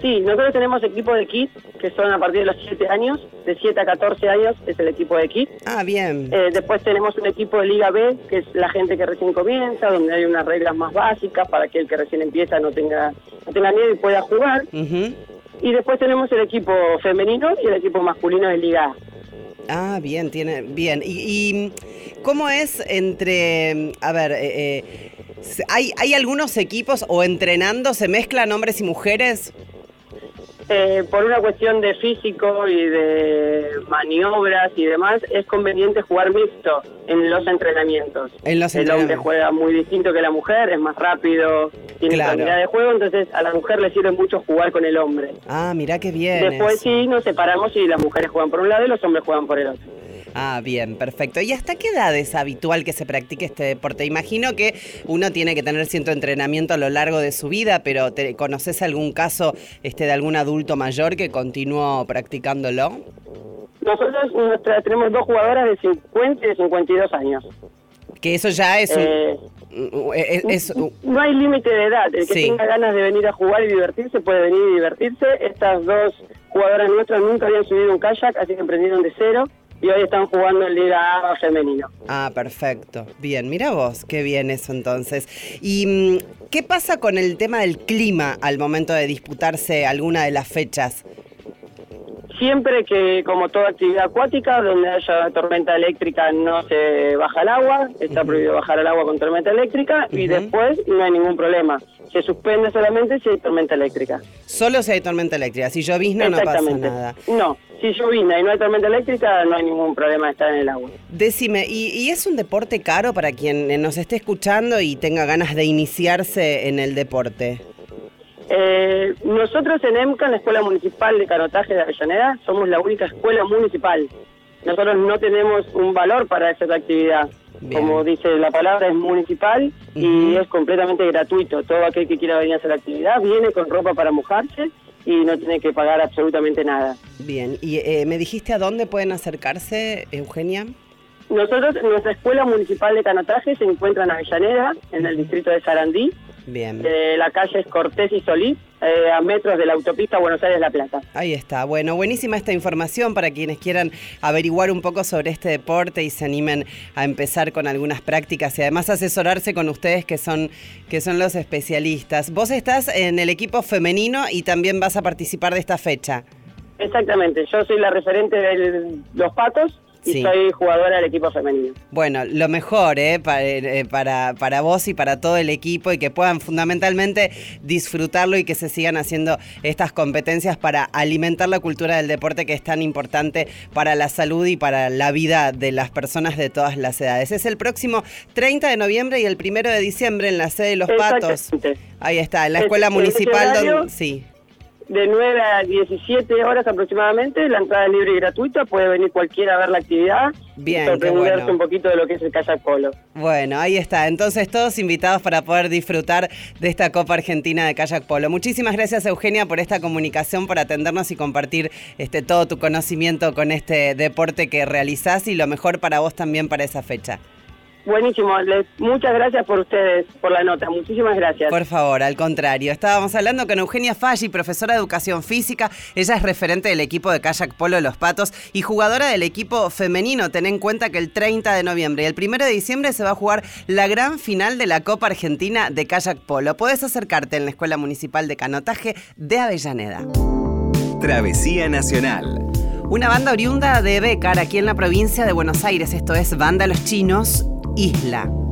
Sí, nosotros tenemos equipo de kit que son a partir de los 7 años, de 7 a 14 años es el equipo de kit. Ah, bien. Eh, después tenemos un equipo de Liga B, que es la gente que recién comienza, donde hay unas reglas más básicas para que el que recién empieza no tenga, no tenga miedo y pueda jugar. Y después tenemos el equipo femenino y el equipo masculino de Liga A. Ah, bien, tiene, bien. ¿Y, cómo es entre, a ver, eh, eh, ¿hay, ¿hay algunos equipos o entrenando se mezclan hombres y mujeres? Eh, por una cuestión de físico y de maniobras y demás, es conveniente jugar mixto en los entrenamientos. En los el hombre juega muy distinto que la mujer, es más rápido, tiene claro. de juego, entonces a la mujer le sirve mucho jugar con el hombre. Ah, mira qué bien. Después sí nos separamos y las mujeres juegan por un lado y los hombres juegan por el otro. Ah, bien, perfecto. ¿Y hasta qué edad es habitual que se practique este deporte? Imagino que uno tiene que tener cierto entrenamiento a lo largo de su vida, pero ¿te, ¿conoces algún caso este, de algún adulto mayor que continuó practicándolo? Nosotros tenemos dos jugadoras de 50 y de 52 años. Que eso ya es... Eh, no hay límite de edad. El que tenga ganas de venir a jugar y divertirse puede venir y divertirse. Estas dos jugadoras nuestras nunca habían subido un kayak, así que emprendieron de cero. Y hoy están jugando en Liga femenino. Ah, perfecto. Bien, mira vos, qué bien eso entonces. ¿Y mm, qué pasa con el tema del clima al momento de disputarse alguna de las fechas? Siempre que, como toda actividad acuática, donde haya tormenta eléctrica no se baja el agua, está prohibido bajar el agua con tormenta eléctrica y después no hay ningún problema. Se suspende solamente si hay tormenta eléctrica. Solo si hay tormenta eléctrica, si llovizna no pasa nada. No, si llovizna y no hay tormenta eléctrica no hay ningún problema de estar en el agua. Decime, ¿y, ¿y es un deporte caro para quien nos esté escuchando y tenga ganas de iniciarse en el deporte? Eh, nosotros en EMCA, en la Escuela Municipal de Canotaje de Avellaneda, somos la única escuela municipal. Nosotros no tenemos un valor para esa actividad. Como dice la palabra, es municipal y es completamente gratuito. Todo aquel que quiera venir a hacer la actividad viene con ropa para mojarse y no tiene que pagar absolutamente nada. Bien, ¿y eh, me dijiste a dónde pueden acercarse, Eugenia? Nosotros, nuestra Escuela Municipal de Canotaje se encuentra en Avellaneda, en el distrito de Sarandí. Bien. Eh, la calle es Cortés y Solís, eh, a metros de la autopista Buenos Aires-La Plata. Ahí está. Bueno, buenísima esta información para quienes quieran averiguar un poco sobre este deporte y se animen a empezar con algunas prácticas y además asesorarse con ustedes que son, que son los especialistas. Vos estás en el equipo femenino y también vas a participar de esta fecha. Exactamente, yo soy la referente de los patos y soy jugadora del equipo femenino. Bueno, lo mejor ¿eh? eh, Para, para, vos y para todo el equipo y que puedan fundamentalmente disfrutarlo y que se sigan haciendo estas competencias para alimentar la cultura del deporte que es tan importante para la salud y para la vida de las personas de todas las edades. Es el próximo 30 de noviembre y el 1 de diciembre en la sede de Los Patos. Ahí está, en la escuela municipal donde... Sí de 9 a 17 horas aproximadamente. La entrada es libre y gratuita, puede venir cualquiera a ver la actividad. Bien, y sorprenderse un poquito de lo que es el kayak polo. Bueno, ahí está. Entonces, todos invitados para poder disfrutar de esta Copa Argentina de Kayak Polo. Muchísimas gracias, Eugenia, por esta comunicación, por atendernos y compartir este, todo tu conocimiento con este deporte que realizás y lo mejor para vos también para esa fecha. Buenísimo, Les, muchas gracias por ustedes, por la nota, muchísimas gracias. Por favor, al contrario. Estábamos hablando con Eugenia Falli, profesora de educación física. Ella es referente del equipo de kayak polo Los Patos y jugadora del equipo femenino. Ten en cuenta que el 30 de noviembre y el 1 de diciembre se va a jugar la gran final de la Copa Argentina de kayak polo. Puedes acercarte en la Escuela Municipal de Canotaje de Avellaneda. Travesía Nacional. Una banda oriunda de Becar, aquí en la provincia de Buenos Aires. Esto es Banda Los Chinos Isla.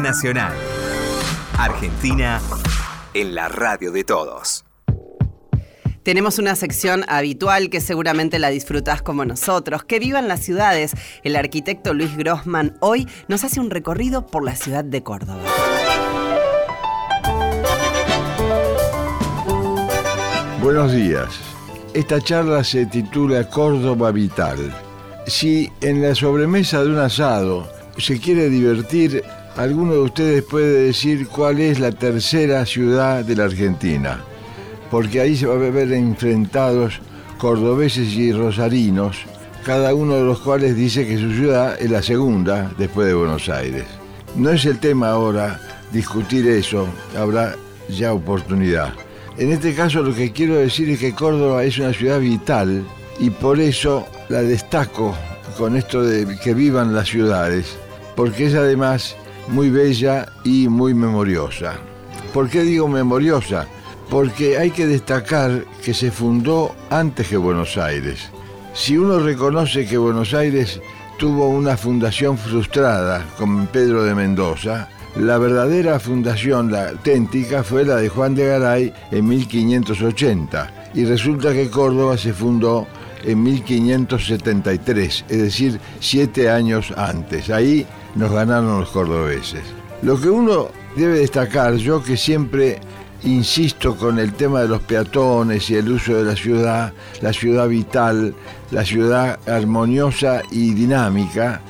Nacional. Argentina en la radio de todos. Tenemos una sección habitual que seguramente la disfrutás como nosotros. Que vivan las ciudades. El arquitecto Luis Grossman hoy nos hace un recorrido por la ciudad de Córdoba. Buenos días. Esta charla se titula Córdoba Vital. Si en la sobremesa de un asado se quiere divertir, alguno de ustedes puede decir cuál es la tercera ciudad de la Argentina, porque ahí se va a ver enfrentados cordobeses y rosarinos, cada uno de los cuales dice que su ciudad es la segunda después de Buenos Aires. No es el tema ahora discutir eso, habrá ya oportunidad. En este caso lo que quiero decir es que Córdoba es una ciudad vital y por eso la destaco con esto de que vivan las ciudades, porque es además muy bella y muy memoriosa. ¿Por qué digo memoriosa? Porque hay que destacar que se fundó antes que Buenos Aires. Si uno reconoce que Buenos Aires tuvo una fundación frustrada con Pedro de Mendoza, la verdadera fundación, la auténtica, fue la de Juan de Garay en 1580 y resulta que Córdoba se fundó en 1573, es decir, siete años antes. Ahí nos ganaron los cordobeses. Lo que uno debe destacar, yo que siempre insisto con el tema de los peatones y el uso de la ciudad, la ciudad vital, la ciudad armoniosa y dinámica,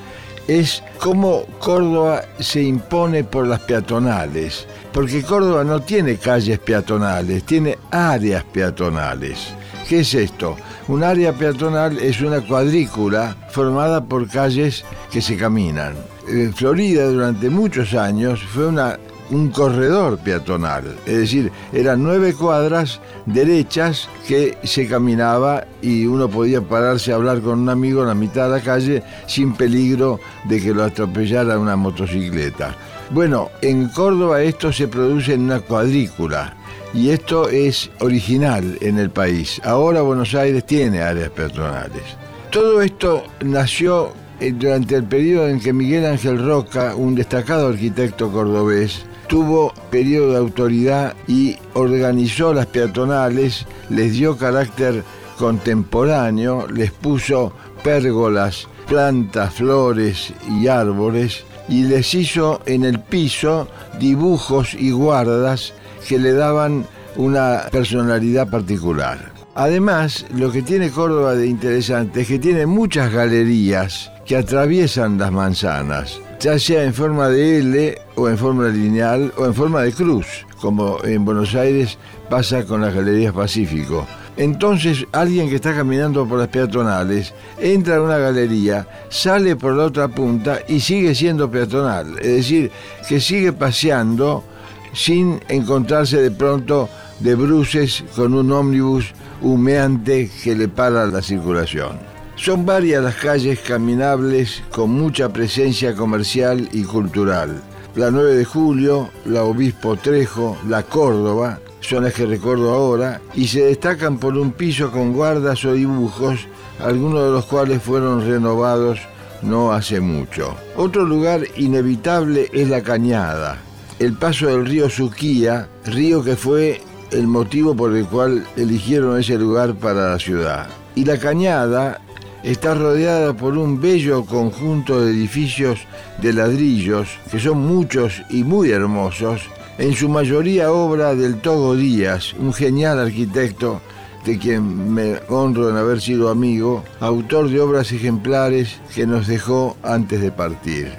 es cómo Córdoba se impone por las peatonales, porque Córdoba no tiene calles peatonales, tiene áreas peatonales. ¿Qué es esto? Un área peatonal es una cuadrícula formada por calles que se caminan. En Florida durante muchos años fue un corredor peatonal, es decir, eran nueve cuadras derechas que se caminaba y uno podía pararse a hablar con un amigo en la mitad de la calle sin peligro de que lo atropellara una motocicleta. Bueno, en Córdoba esto se produce en una cuadrícula y esto es original en el país. Ahora Buenos Aires tiene áreas peatonales. Todo esto nació eh, durante el periodo en que Miguel Ángel Roca, un destacado arquitecto cordobés, tuvo periodo de autoridad y organizó las peatonales, les dio carácter contemporáneo, les puso pérgolas, plantas, flores y árboles y les hizo en el piso dibujos y guardas que le daban una personalidad particular. Además, lo que tiene Córdoba de interesante es que tiene muchas galerías que atraviesan las manzanas ya sea en forma de L o en forma lineal o en forma de cruz, como en Buenos Aires pasa con las Galerías Pacífico. Entonces alguien que está caminando por las peatonales entra a una galería, sale por la otra punta y sigue siendo peatonal. Es decir, que sigue paseando sin encontrarse de pronto de bruces con un ómnibus humeante que le para la circulación. Son varias las calles caminables con mucha presencia comercial y cultural. La 9 de julio, la Obispo Trejo, la Córdoba, son las que recuerdo ahora, y se destacan por un piso con guardas o dibujos, algunos de los cuales fueron renovados no hace mucho. Otro lugar inevitable es la Cañada, el paso del río Suquía, río que fue el motivo por el cual eligieron ese lugar para la ciudad. Y la Cañada está rodeada por un bello conjunto de edificios de ladrillos, que son muchos y muy hermosos, en su mayoría obra del Togo Díaz, un genial arquitecto de quien me honro en haber sido amigo, autor de obras ejemplares que nos dejó antes de partir.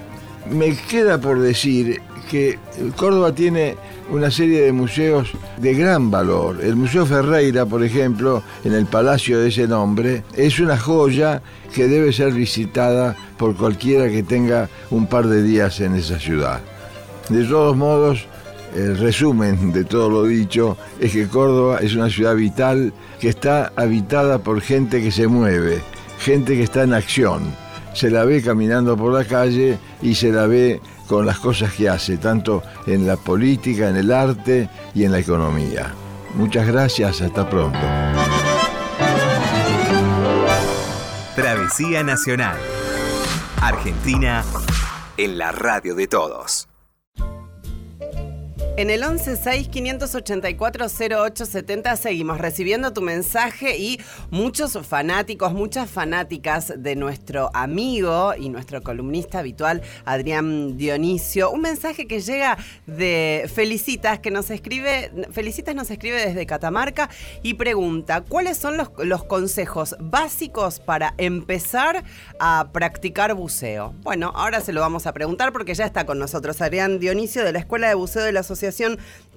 Me queda por decir que Córdoba tiene una serie de museos de gran valor. El Museo Ferreira, por ejemplo, en el palacio de ese nombre, es una joya que debe ser visitada por cualquiera que tenga un par de días en esa ciudad. De todos modos, el resumen de todo lo dicho es que Córdoba es una ciudad vital que está habitada por gente que se mueve, gente que está en acción. Se la ve caminando por la calle y se la ve con las cosas que hace, tanto en la política, en el arte y en la economía. Muchas gracias, hasta pronto. Travesía Nacional. Argentina en la radio de todos. En el 116-584-0870 seguimos recibiendo tu mensaje y muchos fanáticos, muchas fanáticas de nuestro amigo y nuestro columnista habitual, Adrián Dionisio. Un mensaje que llega de Felicitas, que nos escribe, Felicitas nos escribe desde Catamarca y pregunta, ¿cuáles son los, consejos básicos para empezar a practicar buceo? Bueno, ahora se lo vamos a preguntar porque ya está con nosotros Adrián Dionisio de la Escuela de Buceo de la Asociación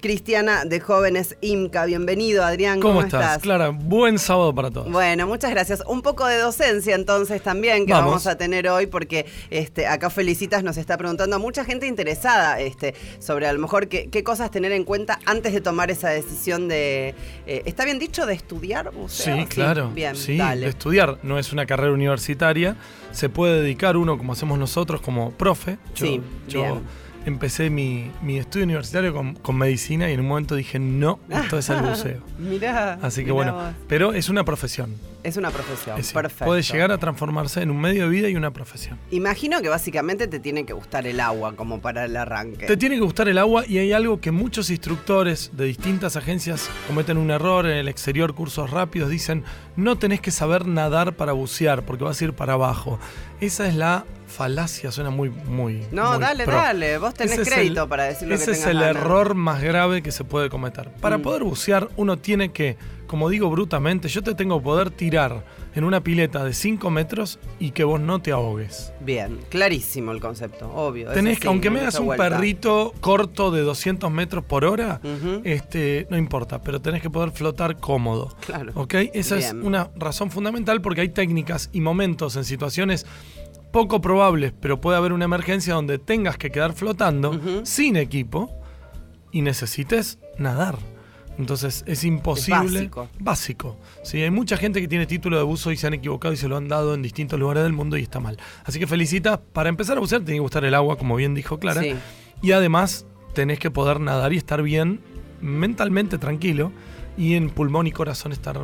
Cristiana de Jóvenes IMCA. Bienvenido, Adrián. ¿Cómo, estás? Clara, buen sábado para todos. Bueno, muchas gracias. Un poco de docencia entonces también que vamos, a tener hoy, porque este, acá Felicitas nos está preguntando a mucha gente interesada este, sobre a lo mejor qué, cosas tener en cuenta antes de tomar esa decisión de. Eh, ¿Está bien dicho de estudiar buceo? Sí, claro. bien, sí, de estudiar. No es una carrera universitaria. Se puede dedicar uno, como hacemos nosotros, como profe. sí, yo, empecé mi, estudio universitario con, medicina y en un momento dije, no, esto es el [LAUGHS] buceo. mirá. Así que bueno, pero es una profesión. Es una profesión, perfecto. Puede llegar a transformarse en un medio de vida y una profesión. Imagino que básicamente te tiene que gustar el agua como para el arranque. Te tiene que gustar el agua y hay algo que muchos instructores de distintas agencias cometen un error en el exterior, cursos rápidos, dicen, no tenés que saber nadar para bucear porque vas a ir para abajo. Esa es la falacia, suena muy, muy. No, dale, dale, vos tenés crédito para decir lo ese que Ese es el error más grave que se puede cometer. Para mm. poder bucear, uno tiene que como digo brutamente, yo te tengo que poder tirar en una pileta de 5 metros y que vos no te ahogues. Bien, clarísimo el concepto, obvio. Tenés que, aunque me hagas un perrito corto de 200 metros por hora, este, no importa, pero tenés que poder flotar cómodo. Claro. ¿Ok? Esa es una razón fundamental porque hay técnicas y momentos en situaciones poco probables, pero puede haber una emergencia donde tengas que quedar flotando sin equipo y necesites nadar. Entonces es imposible. básico. Básico. Sí, hay mucha gente que tiene título de buzo y se han equivocado y se lo han dado en distintos lugares del mundo y está mal. Así que felicita. Para empezar a bucear tiene que gustar el agua, como bien dijo Clara. Y además tenés que poder nadar y estar bien mentalmente tranquilo y en pulmón y corazón estar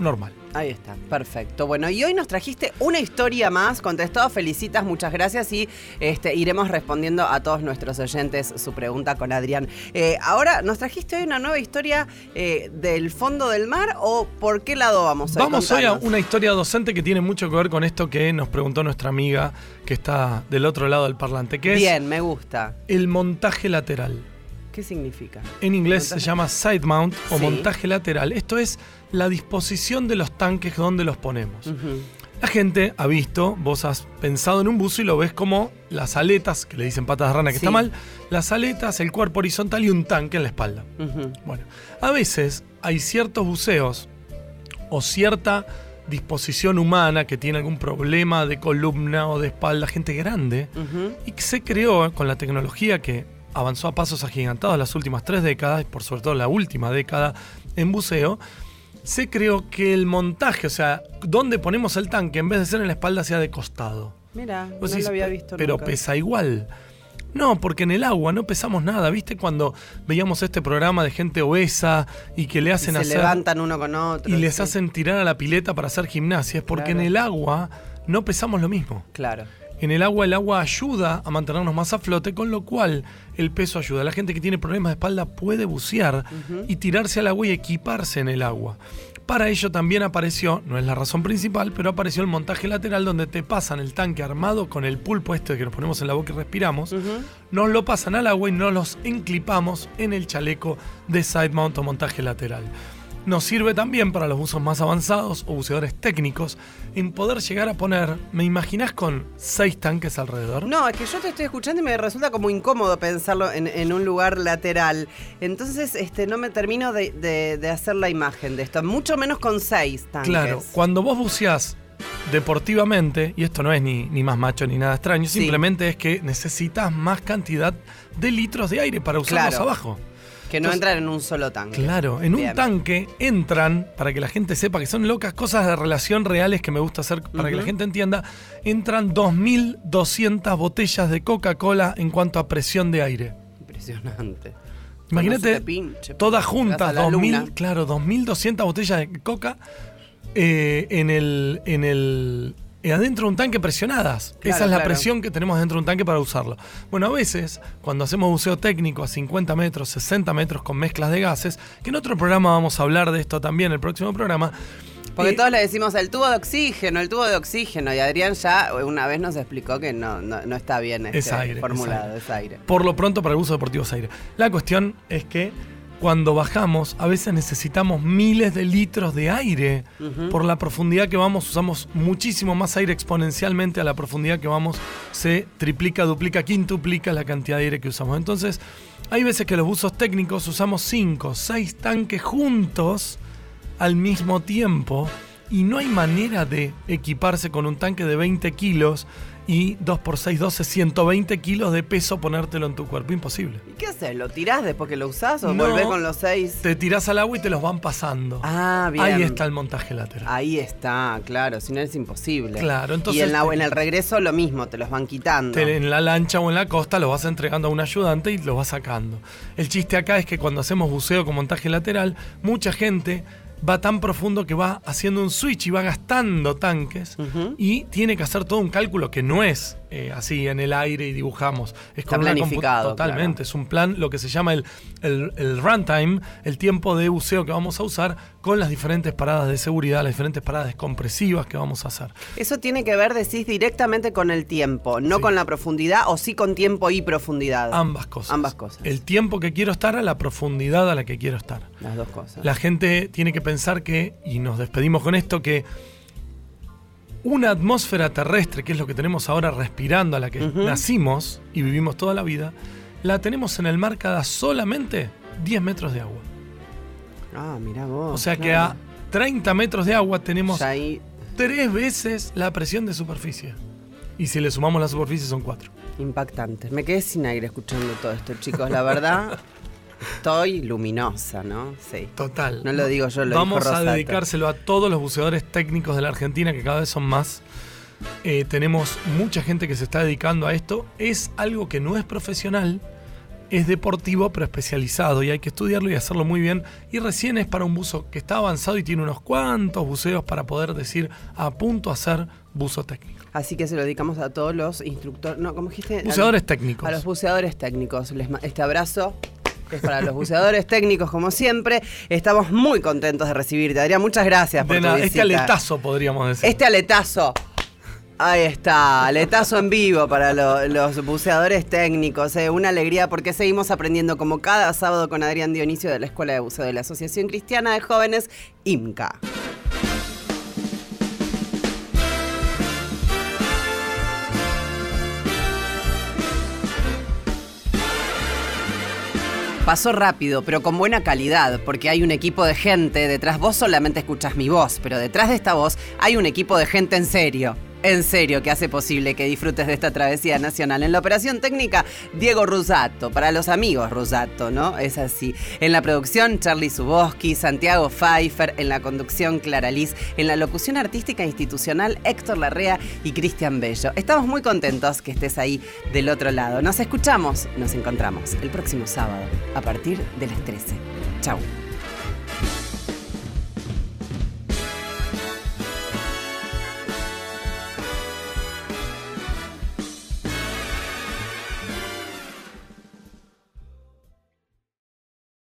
normal. Ahí está, perfecto. Bueno, y hoy nos trajiste una historia más, contestado, felicitas, muchas gracias y este, iremos respondiendo a todos nuestros oyentes su pregunta con Adrián. Eh, ahora, ¿nos trajiste hoy una nueva historia eh, del fondo del mar o por qué lado vamos a Vamos hoy a una historia docente que tiene mucho que ver con esto que nos preguntó nuestra amiga que está del otro lado del parlante, que Bien, me gusta. El montaje lateral. ¿Qué significa? En inglés se llama side mount o montaje lateral. Esto es la disposición de los tanques donde los ponemos. La gente ha visto, vos has pensado en un buzo y lo ves como las aletas, que le dicen patas de rana que está mal, las aletas, el cuerpo horizontal y un tanque en la espalda. Bueno, a veces hay ciertos buceos o cierta disposición humana que tiene algún problema de columna o de espalda, gente grande, y que se creó con la tecnología que avanzó a pasos agigantados las últimas tres décadas, por sobre todo la última década en buceo, se creó que el montaje, o sea, donde ponemos el tanque, en vez de ser en la espalda, sea de costado. Mira, no lo había visto Pero pesa igual. No, porque en el agua no pesamos nada. ¿Viste cuando veíamos este programa de gente obesa y que le hacen y se levantan uno con otro. Y les hacen tirar a la pileta para hacer gimnasia? Es porque en el agua no pesamos lo mismo. Claro. En el agua el agua ayuda a mantenernos más a flote, con lo cual el peso ayuda. La gente que tiene problemas de espalda puede bucear y tirarse al agua y equiparse en el agua. Para ello también apareció, no es la razón principal, pero apareció el montaje lateral donde te pasan el tanque armado con el pulpo este que nos ponemos en la boca y respiramos, nos lo pasan al agua y nos los enclipamos en el chaleco de side mount o montaje lateral nos sirve también para los buzos más avanzados o buceadores técnicos en poder llegar a poner, ¿me imaginas con seis tanques alrededor? No, es que yo te estoy escuchando y me resulta como incómodo pensarlo en, un lugar lateral. Entonces, este, no me termino de, hacer la imagen de esto, mucho menos con seis tanques. Claro, cuando vos buceás deportivamente, y esto no es ni, ni más macho ni nada extraño, simplemente es que necesitas más cantidad de litros de aire para usarlos abajo. Que no entran en un solo tanque. Claro, en un tanque entran, para que la gente sepa que son locas cosas de relación reales que me gusta hacer para que la gente entienda, entran 2.200 botellas de Coca-Cola en cuanto a presión de aire. Impresionante. Imagínate, todas juntas, 2000, claro, 2.200 botellas de Coca eh, en, el, en el adentro de un tanque presionadas. Esa es la presión que tenemos dentro de un tanque para usarlo. Bueno, a veces, cuando hacemos buceo técnico a 50 metros, 60 metros con mezclas de gases, que en otro programa vamos a hablar de esto también, el próximo programa. Porque todos le decimos el tubo de oxígeno, el tubo de oxígeno, y Adrián ya una vez nos explicó que no, no, está bien este formulado, es aire. Por lo pronto, para el uso deportivo es aire. La cuestión es que cuando bajamos, a veces necesitamos miles de litros de aire. Por la profundidad que vamos, usamos muchísimo más aire exponencialmente a la profundidad que vamos, se triplica, duplica, quintuplica la cantidad de aire que usamos. Entonces, hay veces que los buzos técnicos usamos 5, 6 tanques juntos al mismo tiempo y no hay manera de equiparse con un tanque de 20 kilos y 2 por 6, 12, 120 kilos de peso ponértelo en tu cuerpo. Imposible. ¿Y qué haces? ¿Lo tirás después que lo usás o volvés con los 6? Te tirás al agua y te los van pasando. Ah, bien. Ahí está el montaje lateral. Ahí está, claro, si no es imposible. Claro, entonces. Y en, la, en el regreso lo mismo, te los van quitando. en la lancha o en la costa lo vas entregando a un ayudante y lo vas sacando. El chiste acá es que cuando hacemos buceo con montaje lateral, mucha gente va tan profundo que va haciendo un switch y va gastando tanques y tiene que hacer todo un cálculo que no es eh, así en el aire y dibujamos. Es Está planificado. Totalmente. Es un plan, lo que se llama el, el, runtime, el tiempo de buceo que vamos a usar con las diferentes paradas de seguridad, las diferentes paradas descompresivas que vamos a hacer. Eso tiene que ver, decís, directamente con el tiempo, no con la profundidad o sí con tiempo y profundidad. Ambas cosas. Ambas cosas. El tiempo que quiero estar a la profundidad a la que quiero estar. Las dos cosas. La gente tiene que pensar que, y nos despedimos con esto, que una atmósfera terrestre, que es lo que tenemos ahora respirando, a la que nacimos y vivimos toda la vida, la tenemos en el mar cada solamente 10 metros de agua. Ah, mira vos. O sea que a 30 metros de agua tenemos tres veces la presión de superficie. Y si le sumamos la superficie son cuatro. Impactante. Me quedé sin aire escuchando todo esto, chicos. La verdad, [LAUGHS] Estoy luminosa, ¿no? Sí. Total. No lo digo yo, lo Vamos a dedicárselo a todos los buceadores técnicos de la Argentina, que cada vez son más. Eh, tenemos mucha gente que se está dedicando a esto. Es algo que no es profesional, es deportivo, pero especializado y hay que estudiarlo y hacerlo muy bien. Y recién es para un buzo que está avanzado y tiene unos cuantos buceos para poder decir a punto a hacer buzo técnico. Así que se lo dedicamos a todos los instructores, no, ¿cómo dijiste? Buceadores técnicos. A los buceadores técnicos. Les, este abrazo es para los buceadores técnicos, como siempre. Estamos muy contentos de recibirte, Adrián. Muchas gracias por tu Este aletazo, podríamos decir. Este aletazo. Ahí está, aletazo en vivo para los buceadores técnicos. Eh. Una alegría porque seguimos aprendiendo como cada sábado con Adrián Dionisio de la Escuela de Buceo de la Asociación Cristiana de Jóvenes, IMCA. Pasó rápido, pero con buena calidad, porque hay un equipo de gente detrás. Vos solamente escuchás mi voz, pero detrás de esta voz hay un equipo de gente en serio en serio que hace posible que disfrutes de esta travesía nacional. En la operación técnica, Diego Rusato, para los amigos Rusato, ¿no? Es así. En la producción, Charlie Suboski, Santiago Pfeiffer, en la conducción, Clara Liz, en la locución artística institucional, Héctor Larrea y Cristian Bello. Estamos muy contentos que estés ahí del otro lado. Nos escuchamos, nos encontramos el próximo sábado a partir de las 13. Chau.